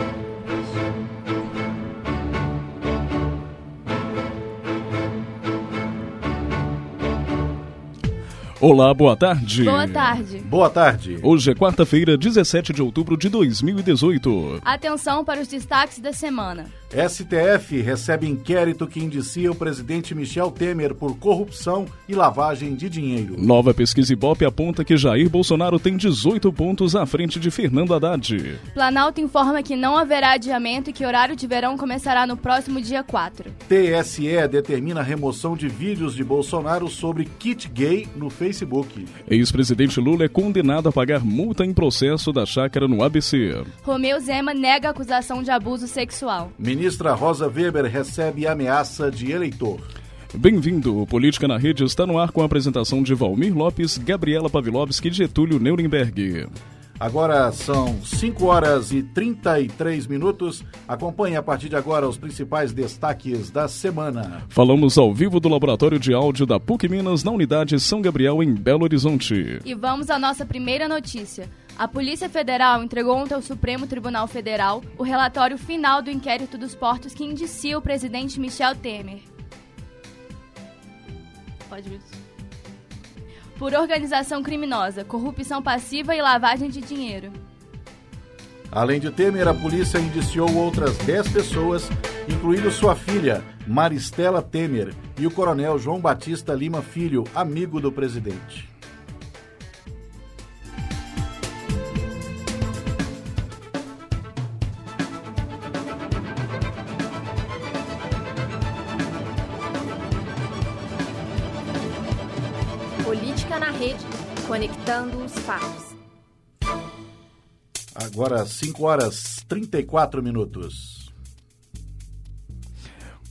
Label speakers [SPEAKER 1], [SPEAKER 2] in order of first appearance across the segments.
[SPEAKER 1] thank you Olá, boa tarde.
[SPEAKER 2] Boa tarde.
[SPEAKER 3] Boa tarde.
[SPEAKER 1] Hoje é quarta-feira, 17 de outubro de 2018.
[SPEAKER 2] Atenção para os destaques da semana.
[SPEAKER 3] STF recebe inquérito que indicia o presidente Michel Temer por corrupção e lavagem de dinheiro.
[SPEAKER 1] Nova pesquisa Ibope aponta que Jair Bolsonaro tem 18 pontos à frente de Fernando Haddad.
[SPEAKER 2] Planalto informa que não haverá adiamento e que horário de verão começará no próximo dia 4.
[SPEAKER 3] TSE determina a remoção de vídeos de Bolsonaro sobre kit gay no Facebook.
[SPEAKER 1] Ex-presidente Lula é condenado a pagar multa em processo da chácara no ABC.
[SPEAKER 2] Romeu Zema nega a acusação de abuso sexual.
[SPEAKER 3] Ministra Rosa Weber recebe ameaça de eleitor.
[SPEAKER 1] Bem-vindo. Política na Rede está no ar com a apresentação de Valmir Lopes, Gabriela Pavlovski e Getúlio Nuremberg.
[SPEAKER 3] Agora são 5 horas e 33 minutos. Acompanhe a partir de agora os principais destaques da semana.
[SPEAKER 1] Falamos ao vivo do Laboratório de Áudio da PUC Minas na unidade São Gabriel, em Belo Horizonte.
[SPEAKER 2] E vamos à nossa primeira notícia. A Polícia Federal entregou ontem ao Supremo Tribunal Federal o relatório final do inquérito dos portos que indicia o presidente Michel Temer. Pode vir. Por organização criminosa, corrupção passiva e lavagem de dinheiro.
[SPEAKER 3] Além de Temer, a polícia indiciou outras 10 pessoas, incluindo sua filha, Maristela Temer, e o coronel João Batista Lima Filho, amigo do presidente.
[SPEAKER 4] Conectando os fatos.
[SPEAKER 3] Agora 5 horas 34 minutos.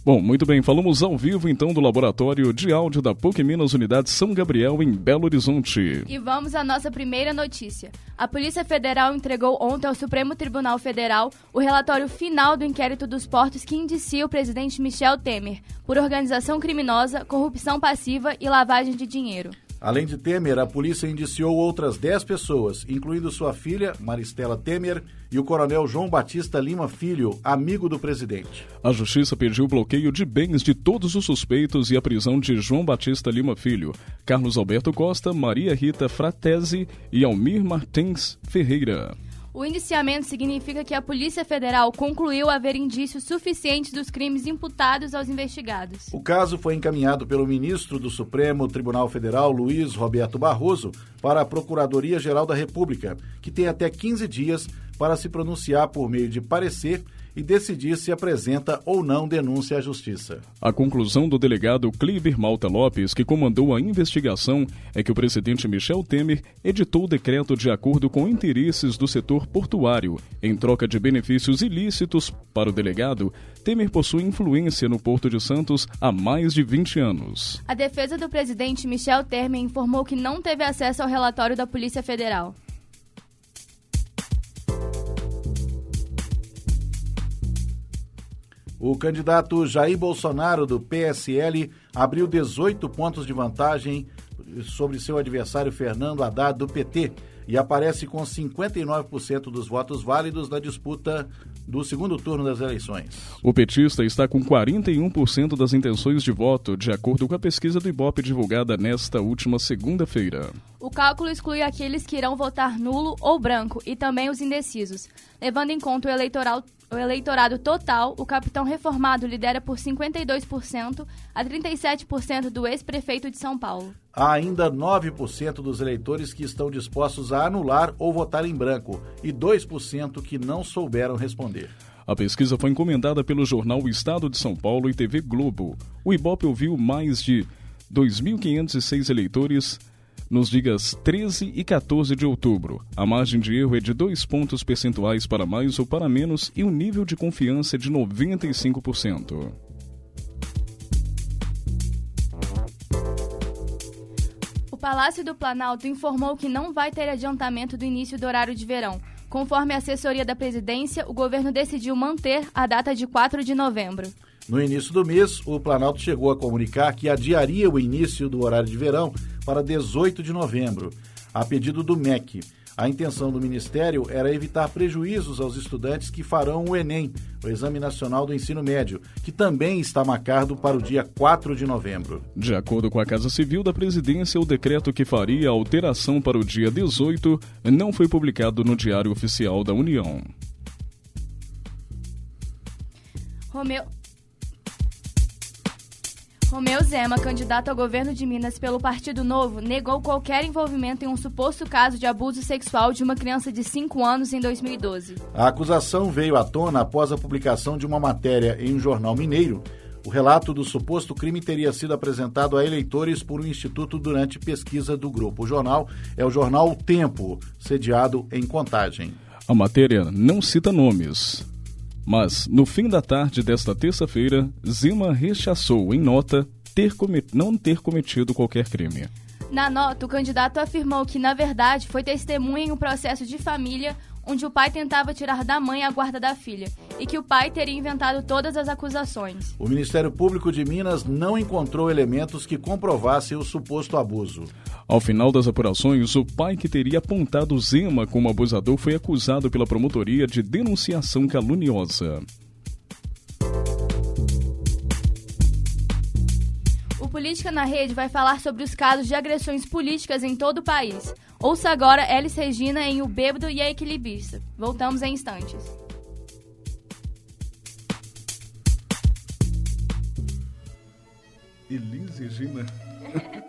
[SPEAKER 1] Bom, muito bem, falamos ao vivo então do Laboratório de Áudio da PUC Minas Unidade São Gabriel, em Belo Horizonte.
[SPEAKER 2] E vamos à nossa primeira notícia. A Polícia Federal entregou ontem ao Supremo Tribunal Federal o relatório final do inquérito dos portos que indicia o presidente Michel Temer por organização criminosa, corrupção passiva e lavagem de dinheiro.
[SPEAKER 3] Além de Temer, a polícia indiciou outras 10 pessoas, incluindo sua filha, Maristela Temer, e o coronel João Batista Lima Filho, amigo do presidente.
[SPEAKER 1] A justiça pediu o bloqueio de bens de todos os suspeitos e a prisão de João Batista Lima Filho, Carlos Alberto Costa, Maria Rita Fratesi e Almir Martins Ferreira.
[SPEAKER 2] O indiciamento significa que a Polícia Federal concluiu haver indícios suficientes dos crimes imputados aos investigados.
[SPEAKER 3] O caso foi encaminhado pelo ministro do Supremo Tribunal Federal, Luiz Roberto Barroso, para a Procuradoria-Geral da República, que tem até 15 dias para se pronunciar por meio de parecer e decidir se apresenta ou não denúncia à Justiça.
[SPEAKER 1] A conclusão do delegado Kliber Malta Lopes, que comandou a investigação, é que o presidente Michel Temer editou o decreto de acordo com interesses do setor portuário. Em troca de benefícios ilícitos para o delegado, Temer possui influência no Porto de Santos há mais de 20 anos.
[SPEAKER 2] A defesa do presidente Michel Temer informou que não teve acesso ao relatório da Polícia Federal.
[SPEAKER 3] O candidato Jair Bolsonaro, do PSL, abriu 18 pontos de vantagem sobre seu adversário Fernando Haddad, do PT, e aparece com 59% dos votos válidos na disputa do segundo turno das eleições.
[SPEAKER 1] O petista está com 41% das intenções de voto, de acordo com a pesquisa do Ibope divulgada nesta última segunda-feira.
[SPEAKER 2] O cálculo exclui aqueles que irão votar nulo ou branco e também os indecisos. Levando em conta o, eleitoral, o eleitorado total, o capitão reformado lidera por 52% a 37% do ex-prefeito de São Paulo.
[SPEAKER 3] Há ainda 9% dos eleitores que estão dispostos a anular ou votar em branco e 2% que não souberam responder.
[SPEAKER 1] A pesquisa foi encomendada pelo jornal O Estado de São Paulo e TV Globo. O Ibope ouviu mais de 2.506 eleitores nos dias 13 e 14 de outubro. A margem de erro é de dois pontos percentuais para mais ou para menos e o nível de confiança é de 95%.
[SPEAKER 2] O Palácio do Planalto informou que não vai ter adiantamento do início do horário de verão. Conforme a assessoria da presidência, o governo decidiu manter a data de 4 de novembro.
[SPEAKER 3] No início do mês, o Planalto chegou a comunicar que adiaria o início do horário de verão para 18 de novembro, a pedido do MEC. A intenção do Ministério era evitar prejuízos aos estudantes que farão o Enem, o Exame Nacional do Ensino Médio, que também está marcado para o dia 4 de novembro.
[SPEAKER 5] De acordo com a Casa Civil da Presidência, o decreto que faria a alteração para o dia 18 não foi publicado no Diário Oficial da União.
[SPEAKER 2] Romeu, Romeu Zema, candidato ao governo de Minas pelo Partido Novo, negou qualquer envolvimento em um suposto caso de abuso sexual de uma criança de 5 anos em 2012.
[SPEAKER 3] A acusação veio à tona após a publicação de uma matéria em um jornal mineiro. O relato do suposto crime teria sido apresentado a eleitores por um instituto durante pesquisa do grupo. O jornal é o jornal O Tempo, sediado em Contagem.
[SPEAKER 5] A matéria não cita nomes, mas, no fim da tarde desta terça-feira, Zima rechaçou em nota ter não ter cometido qualquer crime.
[SPEAKER 2] Na nota, o candidato afirmou que, na verdade, foi testemunha em um processo de família onde o pai tentava tirar da mãe a guarda da filha e que o pai teria inventado todas as acusações.
[SPEAKER 3] O Ministério Público de Minas não encontrou elementos que comprovassem o suposto abuso.
[SPEAKER 5] Ao final das apurações, o pai que teria apontado Zema como abusador foi acusado pela promotoria de denunciação caluniosa.
[SPEAKER 2] O Política na Rede vai falar sobre os casos de agressões políticas em todo o país. Ouça agora Elis Regina em O Bêbado e a Equilibrista. Voltamos em instantes.
[SPEAKER 5] Elis Regina.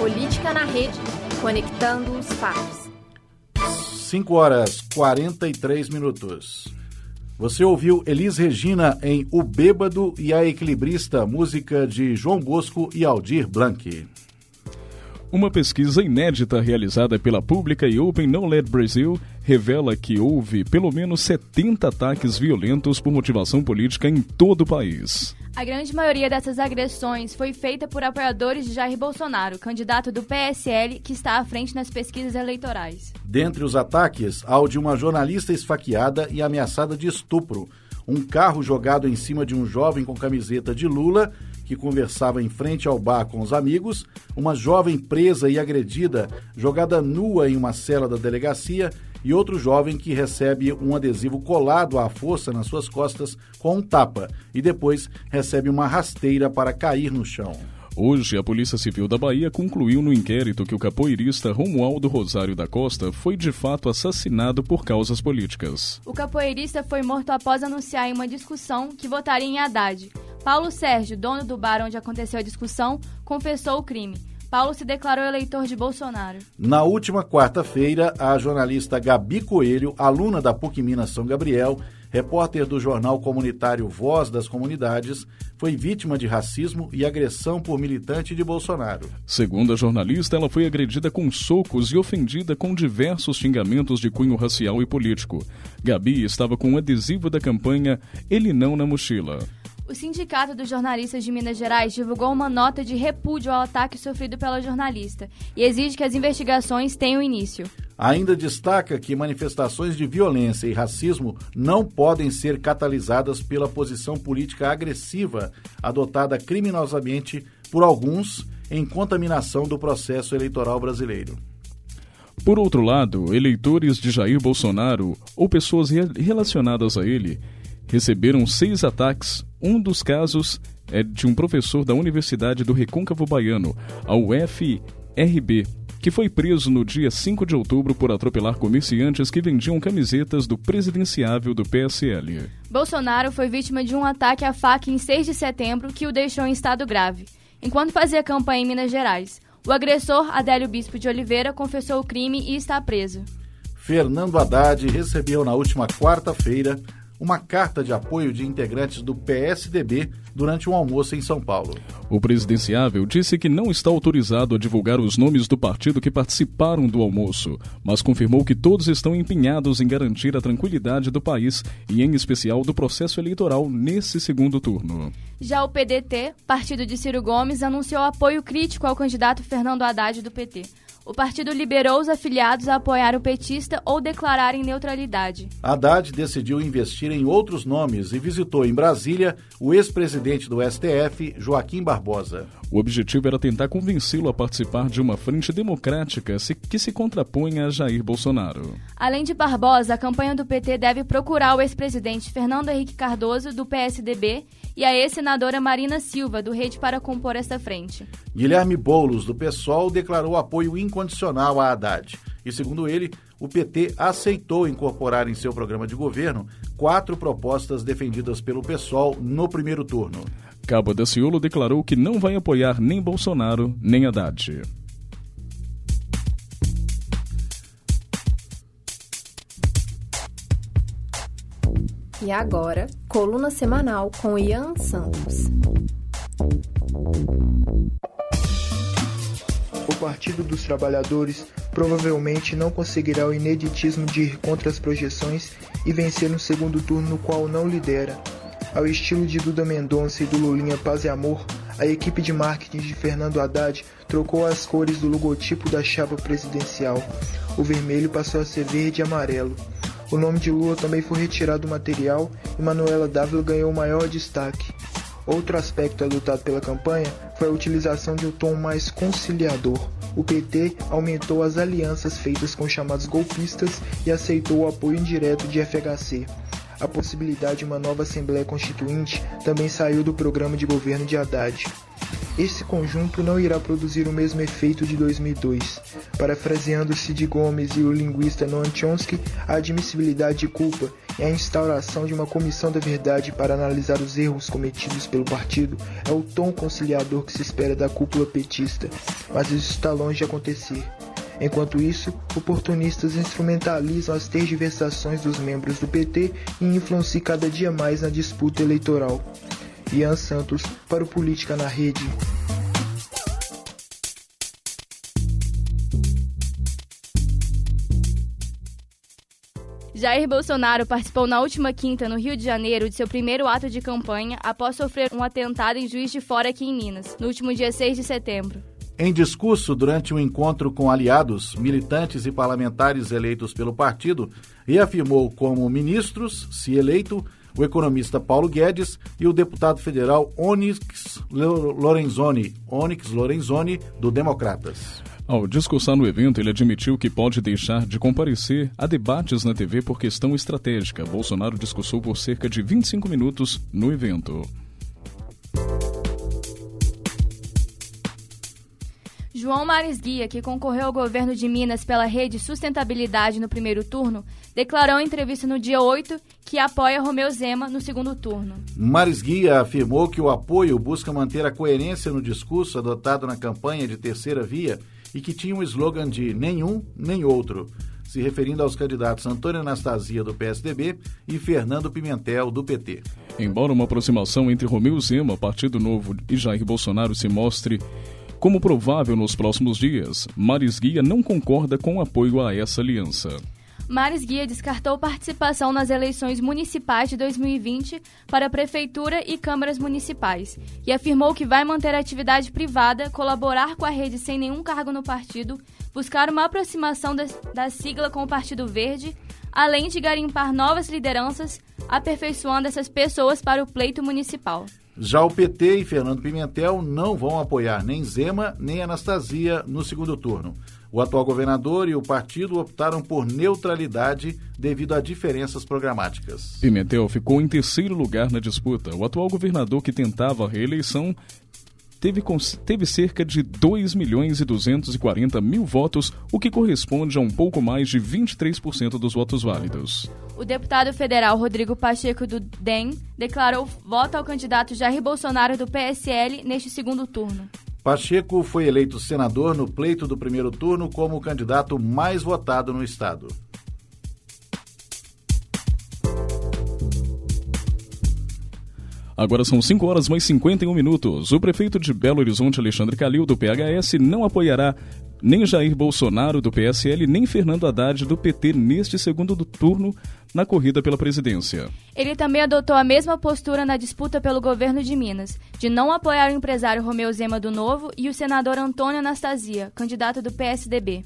[SPEAKER 4] Política na Rede, conectando os fatos.
[SPEAKER 3] Cinco horas, 43 minutos. Você ouviu Elis Regina em O Bêbado e a Equilibrista, música de João Bosco e Aldir Blanc.
[SPEAKER 1] Uma pesquisa inédita realizada pela Pública e Open Knowledge Brasil revela que houve pelo menos 70 ataques violentos por motivação política em todo o país.
[SPEAKER 2] A grande maioria dessas agressões foi feita por apoiadores de Jair Bolsonaro, candidato do PSL que está à frente nas pesquisas eleitorais.
[SPEAKER 3] Dentre os ataques, há o de uma jornalista esfaqueada e ameaçada de estupro, um carro jogado em cima de um jovem com camiseta de Lula que conversava em frente ao bar com os amigos, uma jovem presa e agredida, jogada nua em uma cela da delegacia, e outro jovem que recebe um adesivo colado à força nas suas costas com um tapa e depois recebe uma rasteira para cair no chão.
[SPEAKER 1] Hoje, a Polícia Civil da Bahia concluiu no inquérito que o capoeirista Romualdo Rosário da Costa foi de fato assassinado por causas políticas.
[SPEAKER 2] O capoeirista foi morto após anunciar em uma discussão que votaria em Haddad. Paulo Sérgio, dono do bar onde aconteceu a discussão, confessou o crime. Paulo se declarou eleitor de Bolsonaro.
[SPEAKER 3] Na última quarta-feira, a jornalista Gabi Coelho, aluna da PUC Minas São Gabriel, repórter do jornal comunitário Voz das Comunidades, foi vítima de racismo e agressão por militante de Bolsonaro.
[SPEAKER 1] Segundo a jornalista, ela foi agredida com socos e ofendida com diversos xingamentos de cunho racial e político. Gabi estava com um adesivo da campanha Ele Não na mochila.
[SPEAKER 2] O Sindicato dos Jornalistas de Minas Gerais divulgou uma nota de repúdio ao ataque sofrido pela jornalista e exige que as investigações tenham início.
[SPEAKER 3] Ainda destaca que manifestações de violência e racismo não podem ser catalisadas pela posição política agressiva adotada criminosamente por alguns em contaminação do processo eleitoral brasileiro.
[SPEAKER 1] Por outro lado, eleitores de Jair Bolsonaro ou pessoas relacionadas a ele receberam seis ataques. Um dos casos é de um professor da Universidade do Recôncavo Baiano, a UFRB, que foi preso no dia 5 de outubro por atropelar comerciantes que vendiam camisetas do presidenciável do PSL.
[SPEAKER 2] Bolsonaro foi vítima de um ataque à faca em 6 de setembro que o deixou em estado grave, enquanto fazia campanha em Minas Gerais. O agressor, Adélio Bispo de Oliveira, confessou o crime e está preso.
[SPEAKER 3] Fernando Haddad recebeu na última quarta-feira uma carta de apoio de integrantes do PSDB durante um almoço em São Paulo.
[SPEAKER 1] O presidenciável disse que não está autorizado a divulgar os nomes do partido que participaram do almoço, mas confirmou que todos estão empenhados em garantir a tranquilidade do país e, em especial, do processo eleitoral nesse segundo turno.
[SPEAKER 2] Já o PDT, partido de Ciro Gomes, anunciou apoio crítico ao candidato Fernando Haddad do PT. O partido liberou os afiliados a apoiar o petista ou declararem neutralidade.
[SPEAKER 3] Haddad decidiu investir em outros nomes e visitou em Brasília o ex-presidente do STF, Joaquim Barbosa.
[SPEAKER 1] O objetivo era tentar convencê-lo a participar de uma frente democrática que se contraponha a Jair Bolsonaro.
[SPEAKER 2] Além de Barbosa, a campanha do PT deve procurar o ex-presidente Fernando Henrique Cardoso, do PSDB, e a ex-senadora Marina Silva, do Rede, para compor esta frente.
[SPEAKER 3] Guilherme Boulos, do PSOL, declarou apoio incondicional a Haddad. E, segundo ele, o PT aceitou incorporar em seu programa de governo quatro propostas defendidas pelo PSOL no primeiro turno.
[SPEAKER 1] Cabo Daciolo declarou que não vai apoiar nem Bolsonaro nem Haddad.
[SPEAKER 4] E agora, coluna semanal com Ian Santos.
[SPEAKER 6] O Partido dos Trabalhadores provavelmente não conseguirá o ineditismo de ir contra as projeções e vencer no segundo turno no qual não lidera. Ao estilo de Duda Mendonça e do Lulinha Paz e Amor, a equipe de marketing de Fernando Haddad trocou as cores do logotipo da chapa presidencial. O vermelho passou a ser verde e amarelo. O nome de Lula também foi retirado do material e Manuela Dávila ganhou maior destaque. Outro aspecto adotado pela campanha foi a utilização de um tom mais conciliador. O PT aumentou as alianças feitas com chamados golpistas e aceitou o apoio indireto de FHC. A possibilidade de uma nova Assembleia Constituinte também saiu do programa de governo de Haddad. esse conjunto não irá produzir o mesmo efeito de 2002. Parafraseando Cid Gomes e o linguista Noam Chomsky, a admissibilidade de culpa e a instauração de uma comissão da verdade para analisar os erros cometidos pelo partido é o tom conciliador que se espera da cúpula petista, mas isso está longe de acontecer. Enquanto isso, oportunistas instrumentalizam as tergiversações dos membros do PT e influenciam cada dia mais na disputa eleitoral. Ian Santos para o Política na Rede.
[SPEAKER 2] Jair Bolsonaro participou na última quinta, no Rio de Janeiro, de seu primeiro ato de campanha após sofrer um atentado em Juiz de Fora aqui em Minas, no último dia 6 de setembro.
[SPEAKER 3] Em discurso durante um encontro com aliados, militantes e parlamentares eleitos pelo partido, reafirmou como ministros, se eleito, o economista Paulo Guedes e o deputado federal Onyx Lorenzoni, Onyx Lorenzoni do Democratas.
[SPEAKER 1] Ao discursar no evento, ele admitiu que pode deixar de comparecer a debates na TV por questão estratégica. Bolsonaro discursou por cerca de 25 minutos no evento.
[SPEAKER 2] João Mares Guia, que concorreu ao governo de Minas pela rede Sustentabilidade no primeiro turno, declarou em entrevista no dia 8 que apoia Romeu Zema no segundo turno.
[SPEAKER 3] Mares Guia afirmou que o apoio busca manter a coerência no discurso adotado na campanha de terceira via e que tinha um slogan de nenhum nem outro, se referindo aos candidatos Antônio Anastasia, do PSDB, e Fernando Pimentel, do PT.
[SPEAKER 1] Embora uma aproximação entre Romeu Zema, Partido Novo e Jair Bolsonaro se mostre como provável nos próximos dias, Maris Guia não concorda com o apoio a essa aliança.
[SPEAKER 2] Maris Guia descartou participação nas eleições municipais de 2020 para prefeitura e câmaras municipais e afirmou que vai manter a atividade privada, colaborar com a rede sem nenhum cargo no partido, buscar uma aproximação da sigla com o Partido Verde, além de garimpar novas lideranças, aperfeiçoando essas pessoas para o pleito municipal.
[SPEAKER 3] Já o PT e Fernando Pimentel não vão apoiar nem Zema nem Anastasia no segundo turno. O atual governador e o partido optaram por neutralidade devido a diferenças programáticas.
[SPEAKER 1] Pimentel ficou em terceiro lugar na disputa. O atual governador que tentava a reeleição teve, teve cerca de 2 milhões e 240 mil votos, o que corresponde a um pouco mais de 23% dos votos válidos.
[SPEAKER 2] O deputado federal Rodrigo Pacheco do DEM declarou voto ao candidato Jair Bolsonaro do PSL neste segundo turno.
[SPEAKER 3] Pacheco foi eleito senador no pleito do primeiro turno como o candidato mais votado no estado.
[SPEAKER 1] Agora são 5 horas mais 51 minutos. O prefeito de Belo Horizonte, Alexandre Calil, do PHS, não apoiará nem Jair Bolsonaro, do PSL, nem Fernando Haddad, do PT, neste segundo turno na corrida pela presidência.
[SPEAKER 2] Ele também adotou a mesma postura na disputa pelo governo de Minas, de não apoiar o empresário Romeu Zema do Novo e o senador Antônio Anastasia, candidato do PSDB.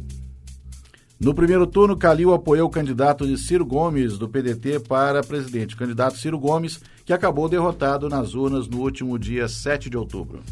[SPEAKER 3] No primeiro turno, Calil apoiou o candidato de Ciro Gomes, do PDT, para presidente. O candidato Ciro Gomes, que acabou derrotado nas urnas no último dia 7 de outubro.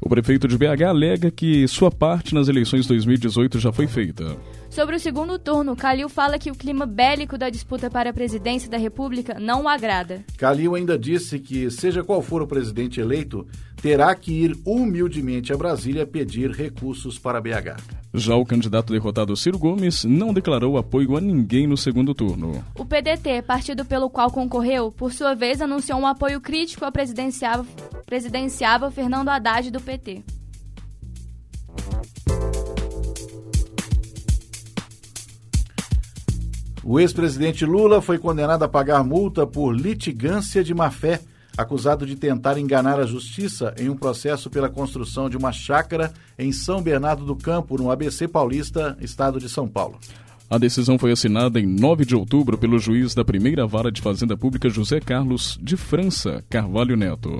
[SPEAKER 1] O prefeito de BH alega que sua parte nas eleições 2018 já foi feita.
[SPEAKER 2] Sobre o segundo turno, Calil fala que o clima bélico da disputa para a presidência da República não o agrada.
[SPEAKER 3] Calil ainda disse que, seja qual for o presidente eleito, terá que ir humildemente a Brasília pedir recursos para BH.
[SPEAKER 1] Já o candidato derrotado Ciro Gomes não declarou apoio a ninguém no segundo turno.
[SPEAKER 2] O PDT, partido pelo qual concorreu, por sua vez anunciou um apoio crítico ao presidenciável, presidenciável Fernando Haddad do PT.
[SPEAKER 3] O ex-presidente Lula foi condenado a pagar multa por litigância de má-fé, acusado de tentar enganar a justiça em um processo pela construção de uma chácara em São Bernardo do Campo, no ABC Paulista, estado de São Paulo.
[SPEAKER 1] A decisão foi assinada em 9 de outubro pelo juiz da primeira vara de Fazenda Pública José Carlos de França, Carvalho Neto.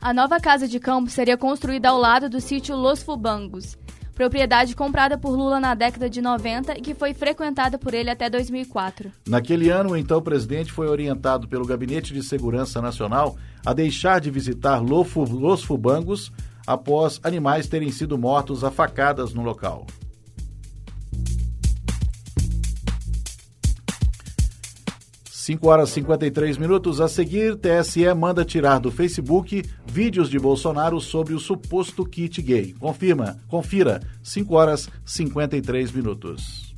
[SPEAKER 2] A nova casa de campo seria construída ao lado do sítio Los Fubangos propriedade comprada por Lula na década de 90 e que foi frequentada por ele até 2004.
[SPEAKER 3] Naquele ano, o então presidente foi orientado pelo Gabinete de Segurança Nacional a deixar de visitar Los Fubangos após animais terem sido mortos a facadas no local. 5 horas e 53 minutos. A seguir, TSE manda tirar do Facebook vídeos de Bolsonaro sobre o suposto kit gay. Confirma, confira. 5 horas e 53 minutos.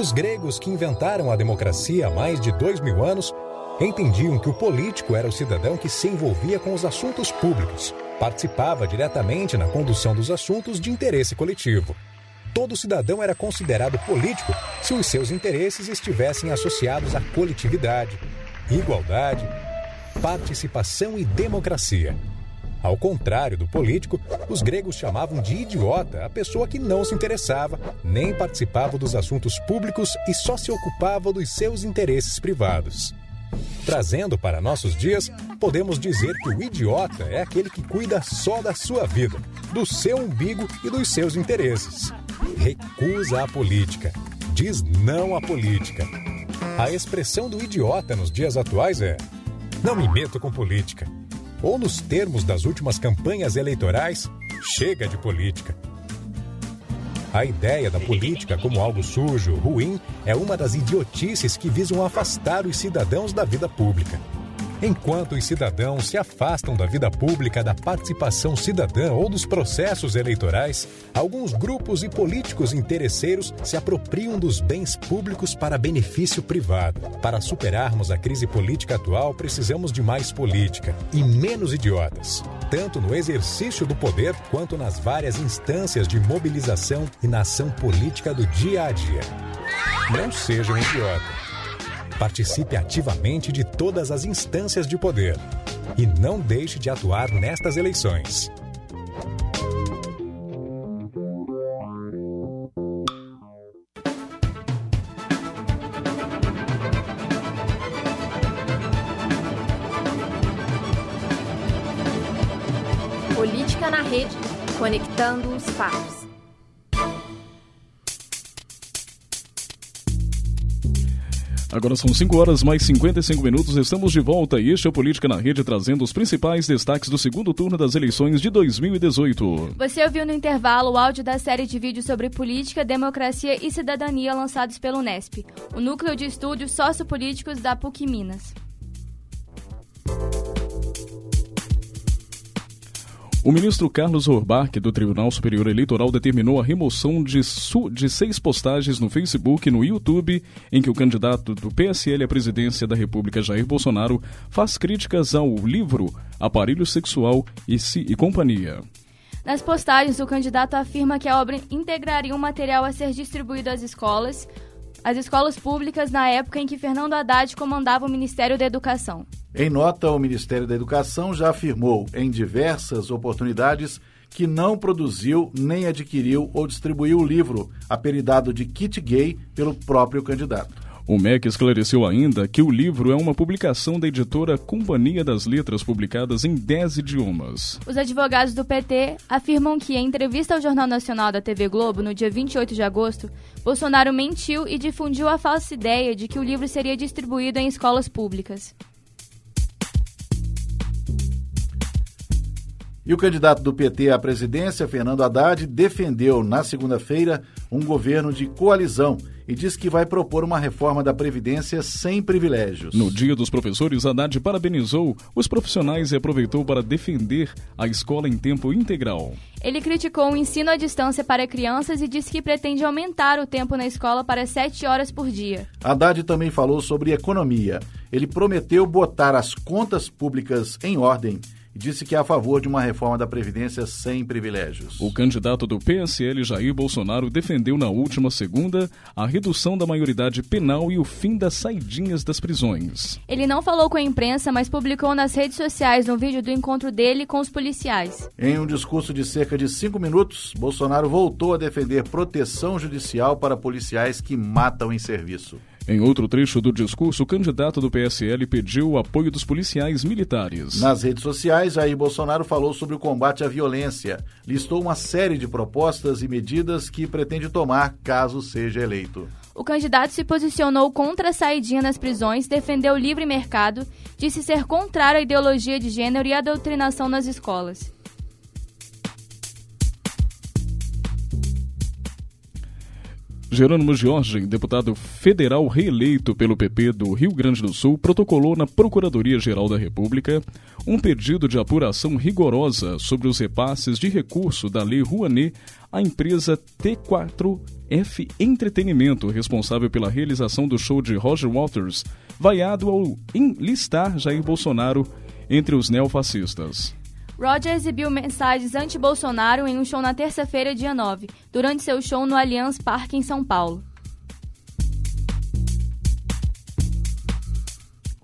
[SPEAKER 7] Os gregos que inventaram a democracia há mais de dois mil anos entendiam que o político era o cidadão que se envolvia com os assuntos públicos, participava diretamente na condução dos assuntos de interesse coletivo. Todo cidadão era considerado político se os seus interesses estivessem associados à coletividade, igualdade, participação e democracia. Ao contrário do político, os gregos chamavam de idiota a pessoa que não se interessava, nem participava dos assuntos públicos e só se ocupava dos seus interesses privados. Trazendo para nossos dias, podemos dizer que o idiota é aquele que cuida só da sua vida, do seu umbigo e dos seus interesses. Recusa a política, diz não à política. A expressão do idiota nos dias atuais é: não me meto com política ou nos termos das últimas campanhas eleitorais, chega de política. A ideia da política como algo sujo, ruim, é uma das idiotices que visam afastar os cidadãos da vida pública. Enquanto os cidadãos se afastam da vida pública, da participação cidadã ou dos processos eleitorais, alguns grupos e políticos interesseiros se apropriam dos bens públicos para benefício privado. Para superarmos a crise política atual, precisamos de mais política e menos idiotas, tanto no exercício do poder quanto nas várias instâncias de mobilização e na ação política do dia a dia. Não seja um. Participe ativamente de todas as instâncias de poder e não deixe de atuar nestas eleições.
[SPEAKER 4] Política na rede, conectando os fatos.
[SPEAKER 1] Agora são 5 horas mais 55 minutos, estamos de volta e este é o Política na Rede trazendo os principais destaques do segundo turno das eleições de 2018.
[SPEAKER 2] Você ouviu no intervalo o áudio da série de vídeos sobre política, democracia e cidadania lançados pelo Unesp, o núcleo de estudos sociopolíticos da PUC Minas.
[SPEAKER 1] O ministro Carlos Horbach, do Tribunal Superior Eleitoral, determinou a remoção de, de, seis postagens no Facebook e no YouTube em que o candidato do PSL à presidência da República, Jair Bolsonaro, faz críticas ao livro Aparelho Sexual e, si, e Companhia.
[SPEAKER 2] Nas postagens, o candidato afirma que a obra integraria um material a ser distribuído às escolas, às escolas públicas na época em que Fernando Haddad comandava o Ministério da Educação.
[SPEAKER 3] Em nota, o Ministério da Educação já afirmou em diversas oportunidades que não produziu, nem adquiriu ou distribuiu o livro, apelidado de Kit Gay, pelo próprio candidato.
[SPEAKER 1] O MEC esclareceu ainda que o livro é uma publicação da editora Companhia das Letras, publicadas em 10 idiomas.
[SPEAKER 2] Os advogados do PT afirmam que, em entrevista ao Jornal Nacional da TV Globo, no dia 28 de agosto, Bolsonaro mentiu e difundiu a falsa ideia de que o livro seria distribuído em escolas públicas.
[SPEAKER 3] E o candidato do PT à presidência, Fernando Haddad, defendeu na segunda-feira um governo de coalizão e disse que vai propor uma reforma da Previdência sem privilégios.
[SPEAKER 1] No Dia dos Professores, Haddad parabenizou os profissionais e aproveitou para defender a escola em tempo integral.
[SPEAKER 2] Ele criticou o ensino à distância para crianças e disse que pretende aumentar o tempo na escola para sete horas por dia.
[SPEAKER 3] Haddad também falou sobre economia. Ele prometeu botar as contas públicas em ordem e disse que é a favor de uma reforma da Previdência sem privilégios.
[SPEAKER 1] O candidato do PSL, Jair Bolsonaro, defendeu na última segunda a redução da maioridade penal e o fim das saidinhas das prisões.
[SPEAKER 2] Ele não falou com a imprensa, mas publicou nas redes sociais um vídeo do encontro dele com os policiais.
[SPEAKER 3] Em um discurso de cerca de cinco minutos, Bolsonaro voltou a defender proteção judicial para policiais que matam em serviço.
[SPEAKER 1] Em outro trecho do discurso, o candidato do PSL pediu o apoio dos policiais militares.
[SPEAKER 3] Nas redes sociais, Jair Bolsonaro falou sobre o combate à violência. Listou uma série de propostas e medidas que pretende tomar caso seja eleito.
[SPEAKER 2] O candidato se posicionou contra a saidinha nas prisões, defendeu o livre mercado, disse ser contrário à ideologia de gênero e à doutrinação nas escolas.
[SPEAKER 1] Jerônimo Jorge, deputado federal reeleito pelo PP do Rio Grande do Sul, protocolou na Procuradoria-Geral da República um pedido de apuração rigorosa sobre os repasses de recurso da Lei Rouanet à empresa T4F Entretenimento, responsável pela realização do show de Roger Waters, vaiado ao enlistar Jair Bolsonaro entre os neofascistas.
[SPEAKER 2] Roger exibiu mensagens anti-Bolsonaro em um show na terça-feira, dia 9, durante seu show no Allianz Parque em São Paulo.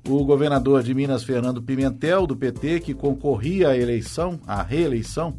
[SPEAKER 3] O governador de Minas, Fernando Pimentel, do PT, que concorria à eleição, à reeleição,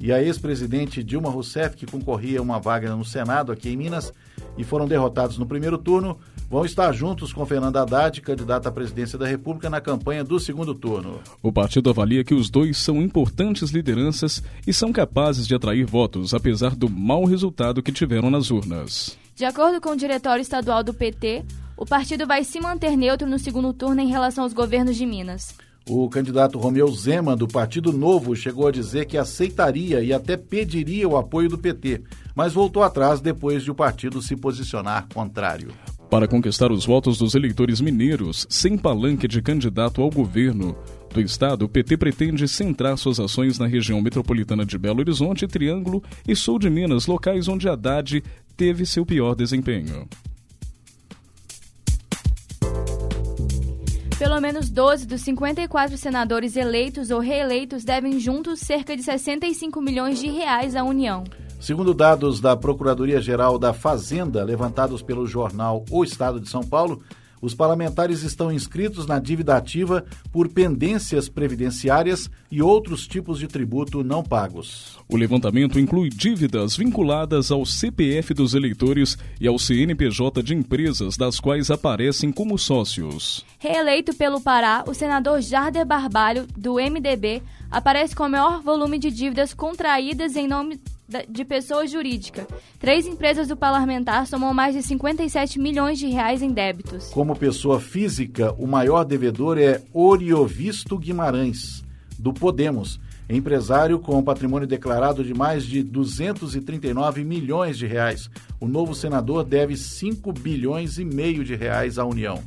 [SPEAKER 3] e a ex-presidente Dilma Rousseff, que concorria a uma vaga no Senado aqui em Minas, e foram derrotados no primeiro turno, vão estar juntos com Fernando Haddad, candidato à presidência da República, na campanha do segundo turno.
[SPEAKER 1] O partido avalia que os dois são importantes lideranças e são capazes de atrair votos, apesar do mau resultado que tiveram nas urnas.
[SPEAKER 2] De acordo com o diretório estadual do PT, o partido vai se manter neutro no segundo turno em relação aos governos de Minas.
[SPEAKER 3] O candidato Romeu Zema, do Partido Novo, chegou a dizer que aceitaria e até pediria o apoio do PT, mas voltou atrás depois de o partido se posicionar contrário.
[SPEAKER 1] Para conquistar os votos dos eleitores mineiros, sem palanque de candidato ao governo do estado, o PT pretende centrar suas ações na região metropolitana de Belo Horizonte, Triângulo e Sul de Minas, locais onde Haddad teve seu pior desempenho.
[SPEAKER 2] Pelo menos 12 dos 54 senadores eleitos ou reeleitos devem juntos cerca de 65 milhões de reais à União.
[SPEAKER 3] Segundo dados da Procuradoria-Geral da Fazenda, levantados pelo jornal O Estado de São Paulo, os parlamentares estão inscritos na dívida ativa por pendências previdenciárias e outros tipos de tributo não pagos.
[SPEAKER 1] O levantamento inclui dívidas vinculadas ao CPF dos eleitores e ao CNPJ de empresas das quais aparecem como sócios.
[SPEAKER 2] Reeleito pelo Pará, o senador Jarder Barbalho, do MDB, aparece com o maior volume de dívidas contraídas em nome de pessoa jurídica. Três empresas do parlamentar somam mais de 57 milhões de reais em débitos.
[SPEAKER 3] Como pessoa física, o maior devedor é Oriovisto Guimarães, do Podemos, empresário com patrimônio declarado de mais de 239 milhões de reais. O novo senador deve 5 bilhões e meio de reais à União.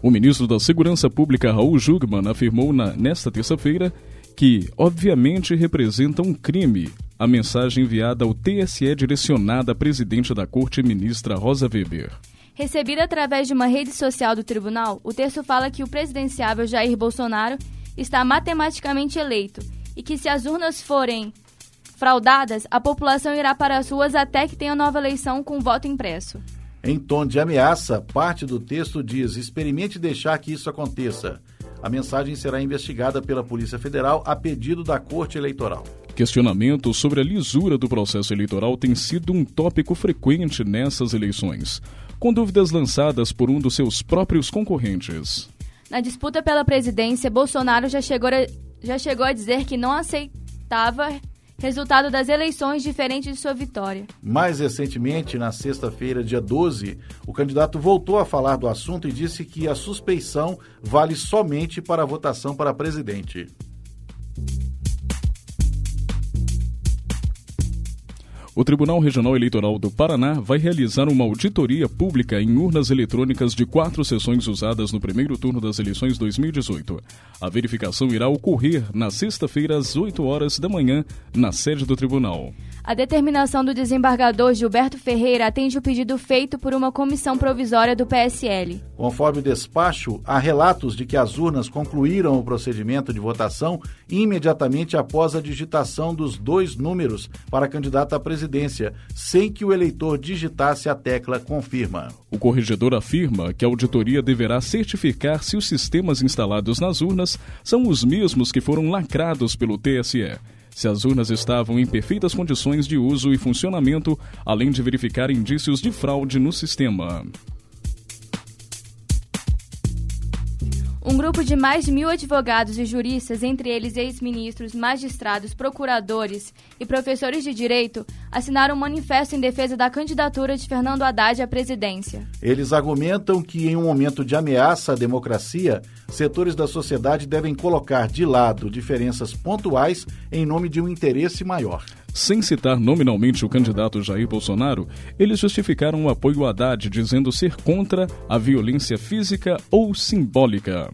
[SPEAKER 1] O ministro da Segurança Pública, Raul Jugman, afirmou na, nesta terça-feira que, obviamente, representa um crime a mensagem enviada ao TSE direcionada à presidente da Corte, ministra Rosa Weber.
[SPEAKER 2] Recebida através de uma rede social do tribunal, o texto fala que o presidenciável Jair Bolsonaro está matematicamente eleito e que, se as urnas forem fraudadas, a população irá para as ruas até que tenha nova eleição com voto impresso.
[SPEAKER 3] Em tom de ameaça, parte do texto diz: experimente deixar que isso aconteça. A mensagem será investigada pela Polícia Federal a pedido da Corte Eleitoral.
[SPEAKER 1] Questionamento sobre a lisura do processo eleitoral tem sido um tópico frequente nessas eleições, com dúvidas lançadas por um dos seus próprios concorrentes.
[SPEAKER 2] Na disputa pela presidência, Bolsonaro já chegou a, já chegou a dizer que não aceitava resultado das eleições diferente de sua vitória.
[SPEAKER 3] Mais recentemente, na sexta-feira, dia 12, o candidato voltou a falar do assunto e disse que a suspeição vale somente para a votação para presidente.
[SPEAKER 1] O Tribunal Regional Eleitoral do Paraná vai realizar uma auditoria pública em urnas eletrônicas de quatro sessões usadas no primeiro turno das eleições 2018. A verificação irá ocorrer na sexta-feira às 8 horas da manhã, na sede do tribunal.
[SPEAKER 2] A determinação do desembargador Gilberto Ferreira atende o pedido feito por uma comissão provisória do PSL.
[SPEAKER 3] Conforme o despacho, há relatos de que as urnas concluíram o procedimento de votação imediatamente após a digitação dos dois números para a candidata à presidência, sem que o eleitor digitasse a tecla confirma.
[SPEAKER 1] O corregedor afirma que a auditoria deverá certificar se os sistemas instalados nas urnas são os mesmos que foram lacrados pelo TSE se as urnas estavam em perfeitas condições de uso e funcionamento, além de verificar indícios de fraude no sistema.
[SPEAKER 2] Um grupo de mais de mil advogados e juristas, entre eles ex-ministros, magistrados, procuradores e professores de direito, assinaram um manifesto em defesa da candidatura de Fernando Haddad à presidência.
[SPEAKER 3] Eles argumentam que, em um momento de ameaça à democracia, setores da sociedade devem colocar de lado diferenças pontuais em nome de um interesse maior.
[SPEAKER 1] Sem citar nominalmente o candidato Jair Bolsonaro, eles justificaram o apoio a Haddad dizendo ser contra a violência física ou simbólica.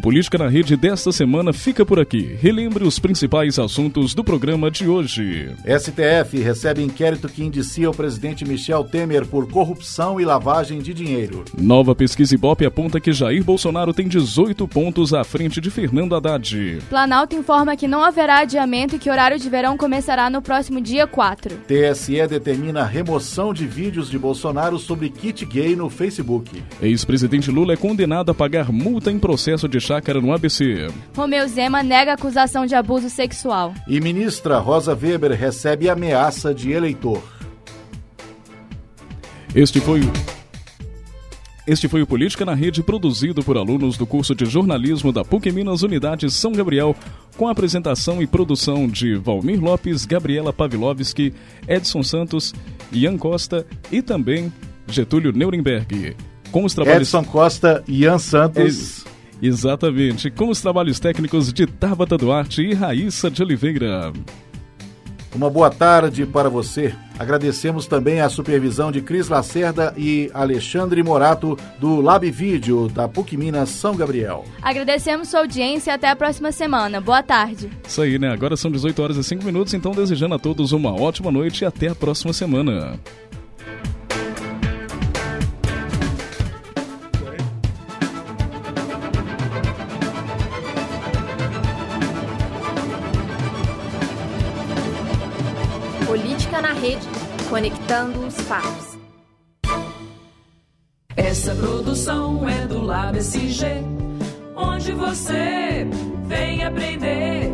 [SPEAKER 1] O Política na Rede desta semana fica por aqui. Relembre os principais assuntos do programa de hoje.
[SPEAKER 3] STF recebe inquérito que indicia o presidente Michel Temer por corrupção e lavagem de dinheiro.
[SPEAKER 1] Nova pesquisa Ibope aponta que Jair Bolsonaro tem 18 pontos à frente de Fernando Haddad.
[SPEAKER 2] Planalto informa que não haverá adiamento e que horário de verão começará no próximo dia 4.
[SPEAKER 3] TSE determina a remoção de vídeos de Bolsonaro sobre kit gay no Facebook.
[SPEAKER 1] Ex-presidente Lula é condenado a pagar multa em processo de chácara no ABC.
[SPEAKER 2] Romeu Zema nega acusação de abuso sexual.
[SPEAKER 3] E ministra Rosa Weber recebe ameaça de eleitor.
[SPEAKER 1] Este foi o. Este foi o Política na Rede, produzido por alunos do curso de jornalismo da PUC Minas Unidade São Gabriel, com a apresentação e produção de Valmir Lopes, Gabriela Pavlovski, Edson Santos, Ian Costa e também Getúlio Nuremberg.
[SPEAKER 3] Com os trabalhos... Edson Costa, Ian Santos.
[SPEAKER 1] É... Exatamente, com os trabalhos técnicos de Tabata Duarte e Raíssa de Oliveira.
[SPEAKER 3] Uma boa tarde para você. Agradecemos também a supervisão de Cris Lacerda e Alexandre Morato, do Lab Vídeo da PUC Minas São Gabriel.
[SPEAKER 2] Agradecemos sua audiência e até a próxima semana. Boa tarde.
[SPEAKER 1] Isso aí, né? Agora são 18 horas e 5 minutos, então desejando a todos uma ótima noite e até a próxima semana.
[SPEAKER 4] Conectando os fatos.
[SPEAKER 8] Essa produção é do Lab SG, onde você vem aprender